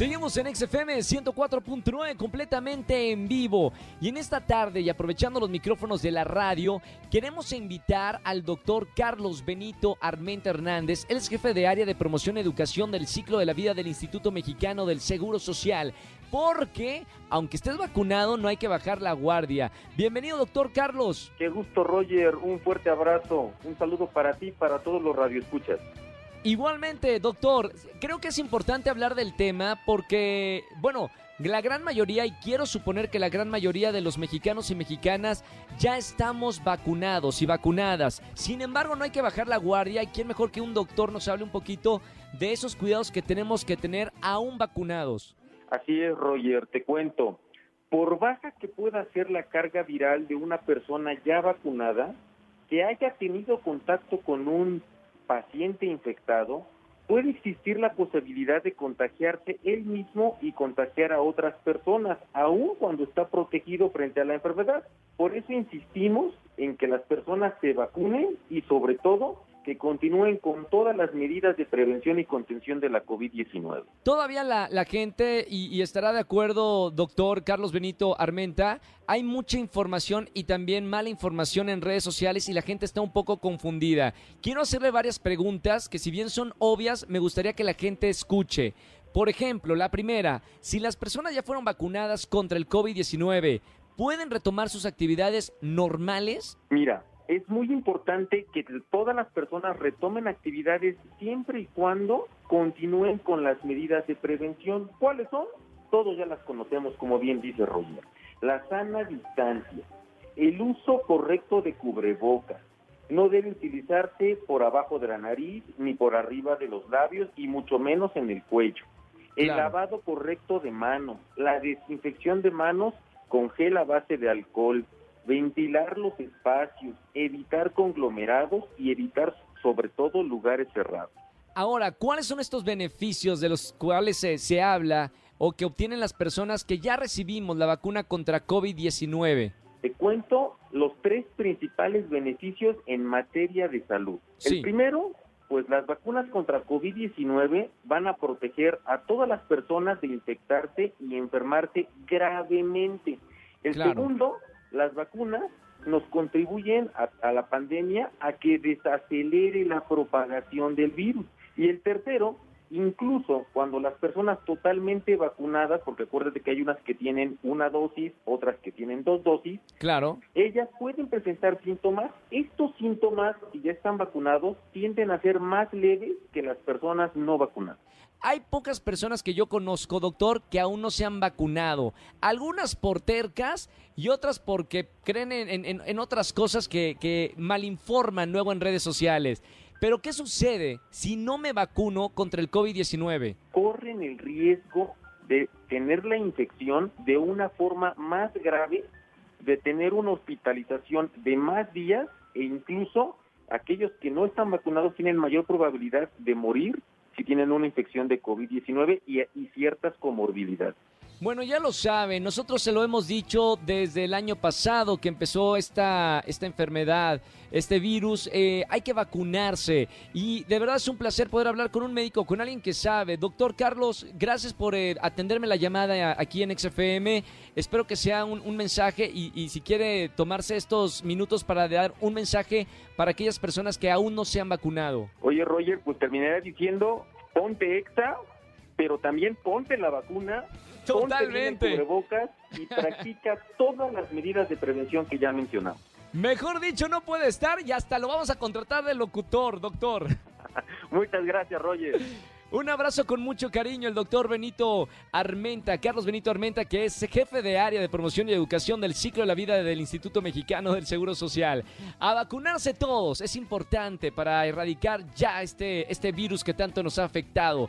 Seguimos en XFM 104.9 completamente en vivo. Y en esta tarde, y aprovechando los micrófonos de la radio, queremos invitar al doctor Carlos Benito Armenta Hernández. Él es jefe de área de promoción y educación del ciclo de la vida del Instituto Mexicano del Seguro Social. Porque, aunque estés vacunado, no hay que bajar la guardia. Bienvenido, doctor Carlos. Qué gusto, Roger. Un fuerte abrazo. Un saludo para ti y para todos los radioescuchas. Igualmente, doctor, creo que es importante hablar del tema porque, bueno, la gran mayoría, y quiero suponer que la gran mayoría de los mexicanos y mexicanas ya estamos vacunados y vacunadas. Sin embargo, no hay que bajar la guardia y quién mejor que un doctor nos hable un poquito de esos cuidados que tenemos que tener aún vacunados. Así es, Roger, te cuento. Por baja que pueda ser la carga viral de una persona ya vacunada, que haya tenido contacto con un paciente infectado, puede existir la posibilidad de contagiarse él mismo y contagiar a otras personas, aun cuando está protegido frente a la enfermedad. Por eso insistimos en que las personas se vacunen y sobre todo que continúen con todas las medidas de prevención y contención de la COVID-19. Todavía la, la gente, y, y, estará de acuerdo, doctor Carlos Benito Armenta, hay mucha información y también mala información en redes sociales y la gente está un poco confundida. Quiero hacerle varias preguntas que si bien son obvias, me gustaría que la gente escuche. Por ejemplo, la primera, si las personas ya fueron vacunadas contra el COVID-19, ¿pueden retomar sus actividades normales? Mira, es muy importante que todas las personas retomen actividades siempre y cuando continúen con las medidas de prevención. ¿Cuáles son? Todos ya las conocemos, como bien dice Roger. La sana distancia, el uso correcto de cubrebocas, no debe utilizarse por abajo de la nariz ni por arriba de los labios y mucho menos en el cuello. El claro. lavado correcto de manos, la desinfección de manos con gel a base de alcohol, ventilar los espacios, evitar conglomerados y evitar sobre todo lugares cerrados. Ahora, ¿cuáles son estos beneficios de los cuales se, se habla o que obtienen las personas que ya recibimos la vacuna contra COVID-19? Te cuento los tres principales beneficios en materia de salud. Sí. El primero, pues las vacunas contra COVID-19 van a proteger a todas las personas de infectarse y enfermarse gravemente. El Claro. segundo, las vacunas nos contribuyen a, a la pandemia a que desacelere la propagación del virus. Y el tercero, incluso cuando las personas totalmente vacunadas, porque acuérdate que hay unas que tienen una dosis, otras que tienen dos dosis, Claro. ellas pueden presentar síntomas. Estos síntomas, si ya están vacunados, tienden a ser más leves que las personas no vacunadas. Hay pocas personas que yo conozco, doctor, que aún no se han vacunado. Algunas por tercas y otras porque creen en, otras cosas que, que malinforman luego en redes sociales. Pero ¿qué sucede si no me vacuno contra el COVID-19? corren el riesgo de tener la infección de una forma más grave, de tener una hospitalización de más días e incluso aquellos que no están vacunados tienen mayor probabilidad de morir si tienen una infección de COVID-19 y, y ciertas comorbilidades. Bueno, ya lo saben, nosotros se lo hemos dicho desde el año pasado que empezó esta, esta enfermedad, este virus, eh, hay que vacunarse y de verdad es un placer poder hablar con un médico, con alguien que sabe. Doctor Carlos, gracias por eh, atenderme la llamada aquí en XFM, espero que sea un, mensaje y, si quiere tomarse estos minutos para dar un mensaje para aquellas personas que aún no se han vacunado. Oye, Roger, pues terminaré diciendo, ponte EXA, pero también ponte la vacuna, Totalmente. cubrebocas y practica todas las medidas de prevención que ya mencionamos. Mejor dicho, no puede estar y hasta lo vamos a contratar de locutor, doctor. Muchas gracias, Roger. Un abrazo con mucho cariño, el doctor Benito Armenta, Carlos Benito Armenta, que es jefe de área de promoción y educación del ciclo de la vida del Instituto Mexicano del Seguro Social. A vacunarse todos, es importante para erradicar ya este, este virus que tanto nos ha afectado.